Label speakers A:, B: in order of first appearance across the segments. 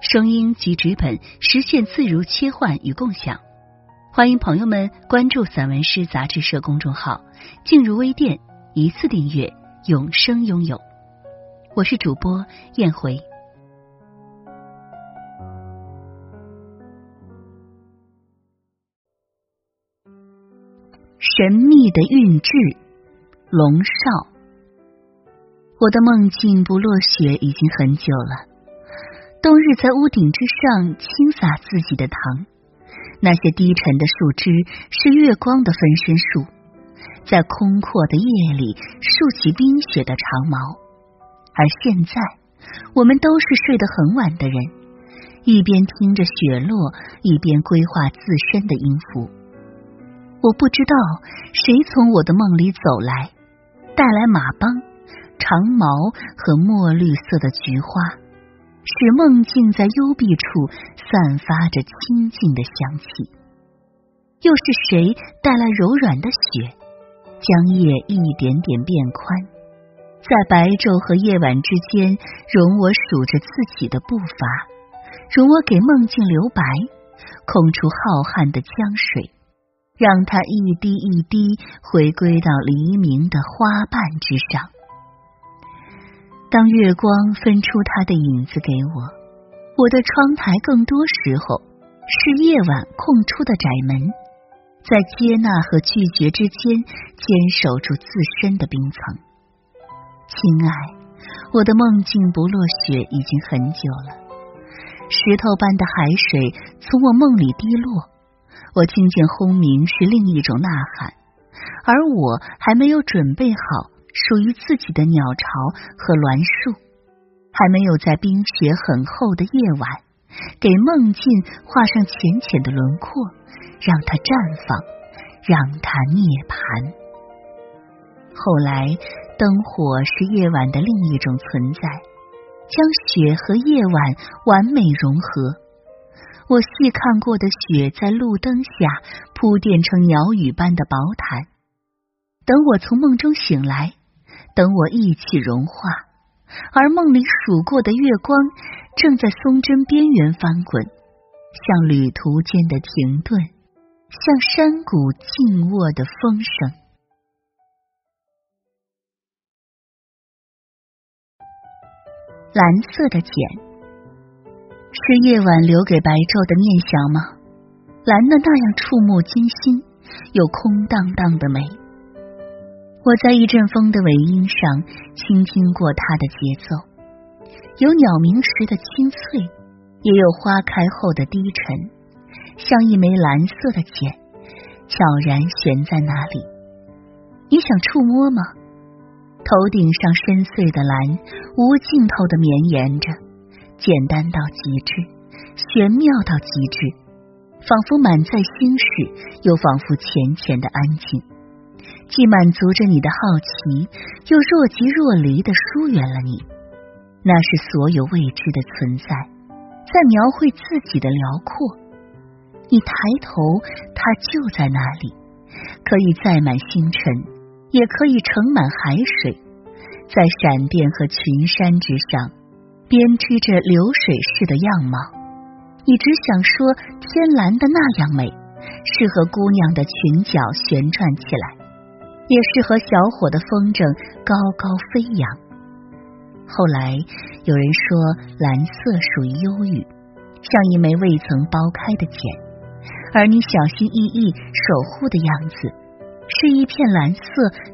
A: 声音及纸本实现自如切换与共享，欢迎朋友们关注散文诗杂志社公众号，进入微店一次订阅，永生拥有。我是主播燕回。神秘的韵致，龙少。我的梦境不落雪已经很久了。冬日在屋顶之上倾洒自己的糖，那些低沉的树枝是月光的分身术，在空阔的夜里竖起冰雪的长矛。而现在，我们都是睡得很晚的人，一边听着雪落，一边规划自身的音符。我不知道谁从我的梦里走来，带来马帮、长矛和墨绿色的菊花。使梦境在幽闭处散发着清静的香气，又是谁带来柔软的雪，将夜一点点变宽，在白昼和夜晚之间，容我数着自己的步伐，容我给梦境留白，空出浩瀚的江水，让它一滴一滴回归到黎明的花瓣之上。当月光分出它的影子给我，我的窗台更多时候是夜晚空出的窄门，在接纳和拒绝之间坚守住自身的冰层。亲爱，我的梦境不落雪已经很久了，石头般的海水从我梦里滴落，我听见轰鸣是另一种呐喊，而我还没有准备好。属于自己的鸟巢和栾树，还没有在冰雪很厚的夜晚，给梦境画上浅浅的轮廓，让它绽放，让它涅槃。后来，灯火是夜晚的另一种存在，将雪和夜晚完美融合。我细看过的雪，在路灯下铺垫成鸟语般的薄毯。等我从梦中醒来。等我一起融化，而梦里数过的月光正在松针边缘翻滚，像旅途间的停顿，像山谷静卧的风声。蓝色的茧，是夜晚留给白昼的念想吗？蓝的那样触目惊心，又空荡荡的美。我在一阵风的尾音上倾听过它的节奏，有鸟鸣时的清脆，也有花开后的低沉，像一枚蓝色的茧，悄然悬在那里。你想触摸吗？头顶上深邃的蓝，无尽头的绵延着，简单到极致，玄妙到极致，仿佛满载心事，又仿佛浅浅的安静。既满足着你的好奇，又若即若离的疏远了你。那是所有未知的存在，在描绘自己的辽阔。你抬头，它就在那里，可以载满星辰，也可以盛满海水，在闪电和群山之上编织着流水似的样貌。你只想说，天蓝的那样美，适合姑娘的裙角旋转起来。也适合小伙的风筝高高飞扬。后来有人说，蓝色属于忧郁，像一枚未曾剥开的茧，而你小心翼翼守护的样子，是一片蓝色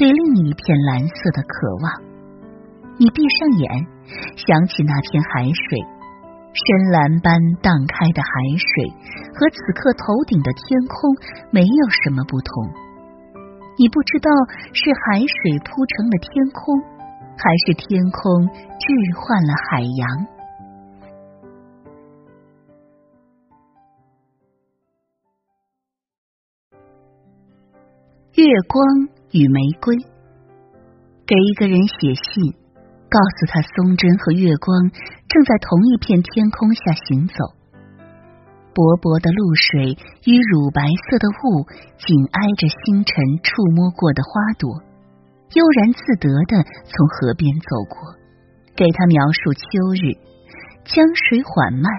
A: 对另一片蓝色的渴望。你闭上眼，想起那片海水，深蓝般荡开的海水，和此刻头顶的天空没有什么不同。你不知道是海水铺成了天空还是天空置换了海洋。月光与玫瑰给一个人写信告诉他松针和月光正在同一片天空下行走。薄薄的露水与乳白色的雾紧挨着星辰触摸过的花朵，悠然自得的从河边走过，给他描述秋日，江水缓慢，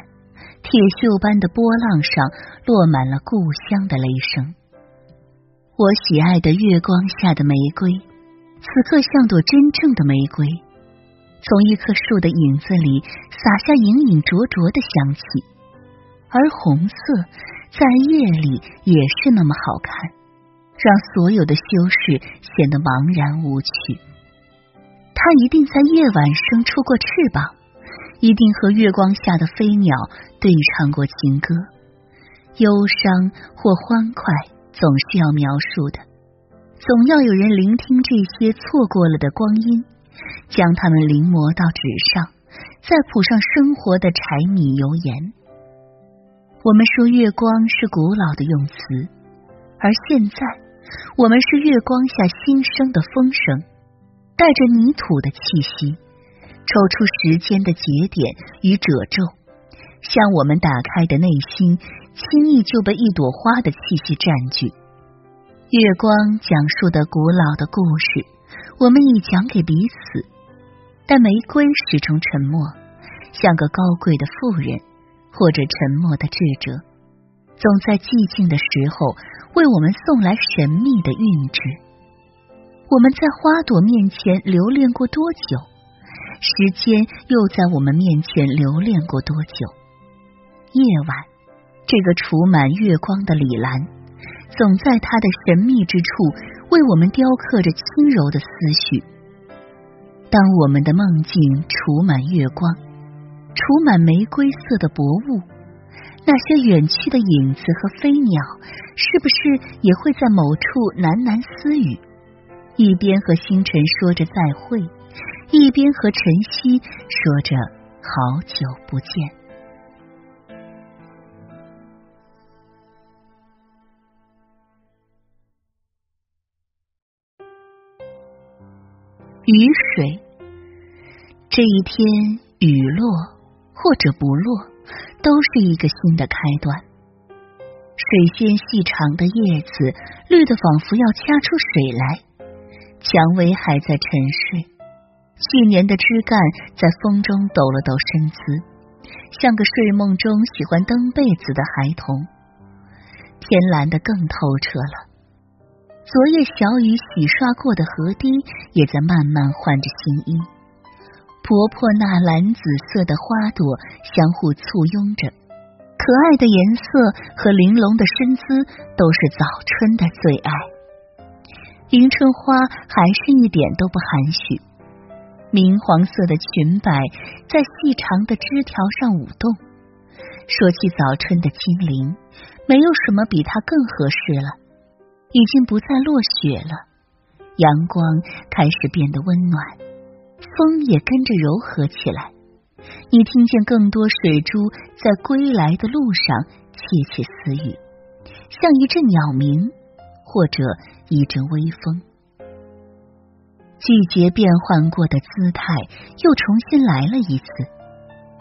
A: 铁锈般的波浪上落满了故乡的雷声。我喜爱的月光下的玫瑰，此刻像朵真正的玫瑰，从一棵树的影子里洒下隐隐灼灼的香气，而红色在夜里也是那么好看，让所有的修饰显得茫然无趣。它一定在夜晚生出过翅膀，一定和月光下的飞鸟对唱过情歌，忧伤或欢快。总是要描述的，总要有人聆听这些错过了的光阴，将它们临摹到纸上，再谱上生活的柴米油盐。我们说月光是古老的用词，而现在我们是月光下新生的风声，带着泥土的气息，抽出时间的节点与褶皱，向我们打开的内心。轻易就被一朵花的气息占据。月光讲述的古老的故事，我们已讲给彼此。但玫瑰始终沉默，像个高贵的妇人，或者沉默的智者，总在寂静的时候为我们送来神秘的韵致。我们在花朵面前留恋过多久？时间又在我们面前留恋过多久？夜晚。这个储满月光的李兰，总在它的神秘之处为我们雕刻着轻柔的思绪。当我们的梦境储满月光，除满玫瑰色的薄雾，那些远去的影子和飞鸟，是不是也会在某处喃喃私语，一边和星辰说着再会，一边和晨曦说着好久不见？雨水，这一天雨落。或者不落，都是一个新的开端。水仙细长的叶子绿的仿佛要掐出水来，蔷薇还在沉睡，去年的枝干在风中抖了抖身姿，像个睡梦中喜欢蹬被子的孩童。天蓝的更透彻了。昨夜小雨洗刷过的河堤，也在慢慢换着新衣。婆婆那蓝紫色的花朵相互簇拥着，可爱的颜色和玲珑的身姿，都是早春的最爱。迎春花还是一点都不含蓄，明黄色的裙摆在细长的枝条上舞动。说起早春的精灵，没有什么比它更合适了。已经不再落雪了，阳光开始变得温暖，风也跟着柔和起来。你听见更多水珠在归来的路上窃窃私语，像一阵鸟鸣，或者一阵微风。季节变换过的姿态又重新来了一次。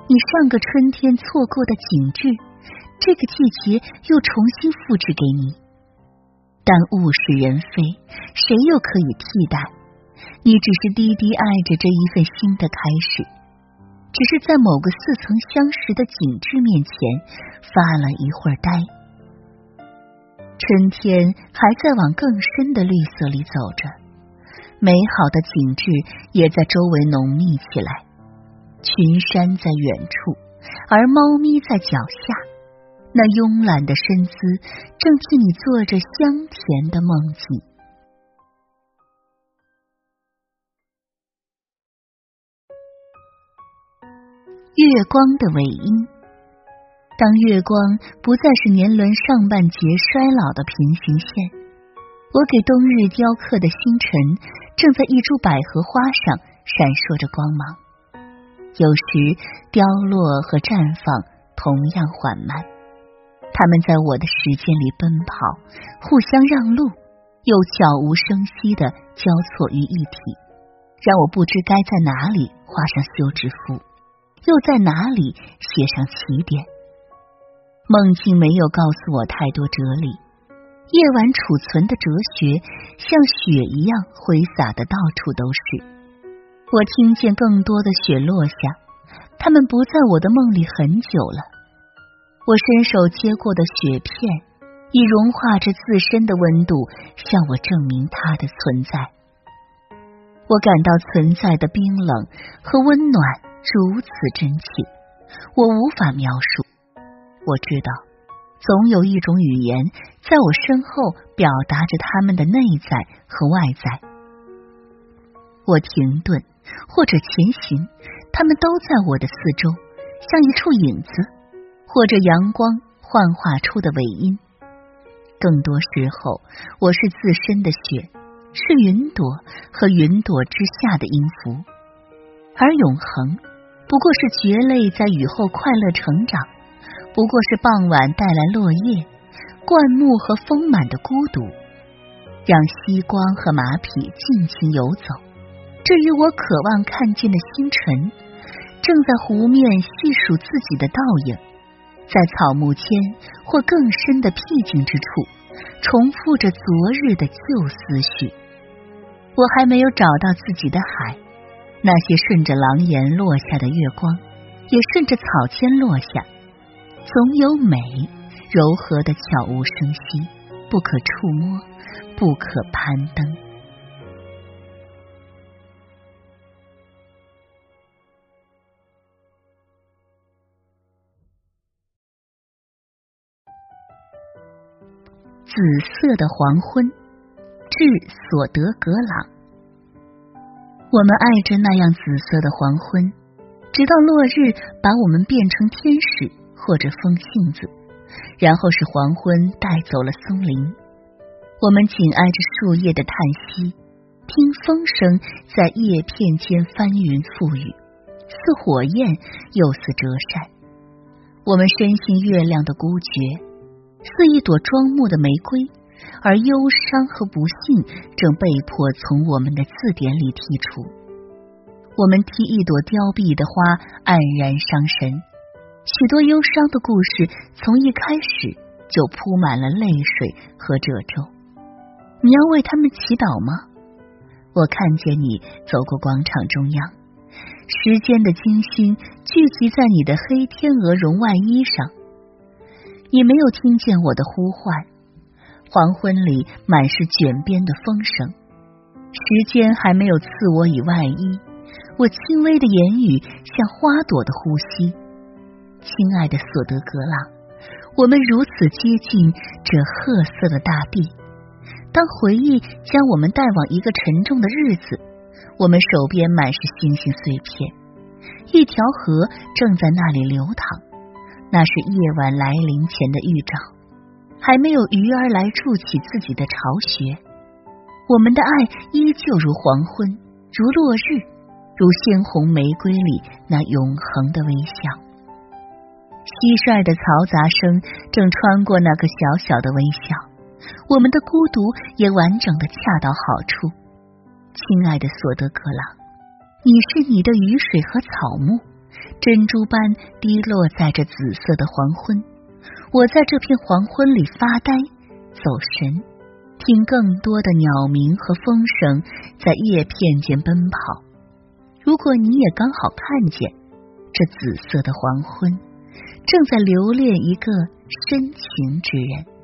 A: 你上个春天错过的景致，这个季节又重新复制给你。但物是人非，谁又可以替代？你只是低低爱着这一份新的开始，只是在某个似曾相识的景致面前发了一会儿呆。春天还在往更深的绿色里走着，美好的景致也在周围浓密起来。群山在远处，而猫咪在脚下。那慵懒的身姿，正替你做着香甜的梦境。月光的尾音，当月光不再是年轮上半截衰老的平行线，我给冬日雕刻的星辰，正在一株百合花上闪烁着光芒。有时凋落和绽放同样缓慢。他们在我的时间里奔跑，互相让路，又悄无声息的交错于一体，让我不知该在哪里画上休止符，又在哪里写上起点。梦境没有告诉我太多哲理，夜晚储存的哲学像雪一样挥洒的到处都是。我听见更多的雪落下，它们不在我的梦里很久了。我伸手接过的雪片，已融化着自身的温度，向我证明它的存在。我感到存在的冰冷和温暖如此真切，我无法描述。我知道，总有一种语言在我身后表达着他们的内在和外在。我停顿。或者前行，他们都在我的四周，像一处影子，或者阳光幻化出的尾音。更多时候，我是自身的雪，是云朵和云朵之下的音符，而永恒不过是蕨类在雨后快乐成长，不过是傍晚带来落叶、灌木和丰满的孤独，让夕光和马匹尽情游走。至于我渴望看见的星辰，正在湖面细数自己的倒影，在草木间或更深的僻静之处，重复着昨日的旧思绪。我还没有找到自己的海，那些顺着廊檐落下的月光，也顺着草间落下，总有美，柔和的悄无声息，不可触摸，不可攀登。紫色的黄昏，致索德格朗。我们爱着那样紫色的黄昏，直到落日把我们变成天使或者风信子，然后是黄昏带走了松林。我们紧挨着树叶的叹息，听风声在叶片间翻云覆雨，似火焰又似折扇。我们深信月亮的孤绝。似一朵装木的玫瑰，而忧伤和不幸正被迫从我们的字典里剔除。我们替一朵凋敝的花黯然伤神。许多忧伤的故事从一开始就铺满了泪水和褶皱。你要为他们祈祷吗？我看见你走过广场中央，时间的精心聚集在你的黑天鹅绒外衣上。你没有听见我的呼唤，黄昏里满是卷边的风声。时间还没有赐我以外衣，我轻微的言语像花朵的呼吸。亲爱的索德格朗，我们如此接近这褐色的大地。当回忆将我们带往一个沉重的日子，我们手边满是星星碎片。一条河正在那里流淌。那是夜晚来临前的预兆，还没有鱼儿来筑起自己的巢穴。我们的爱依旧如黄昏，如落日，如鲜红玫瑰里那永恒的微笑。蟋蟀的嘈杂声正穿过那个小小的微笑，我们的孤独也完整的恰到好处。亲爱的索德格朗，你是你的雨水和草木。珍珠般滴落在这紫色的黄昏，我在这片黄昏里发呆、走神，听更多的鸟鸣和风声在叶片间奔跑。如果你也刚好看见这紫色的黄昏，正在留恋一个深情之人。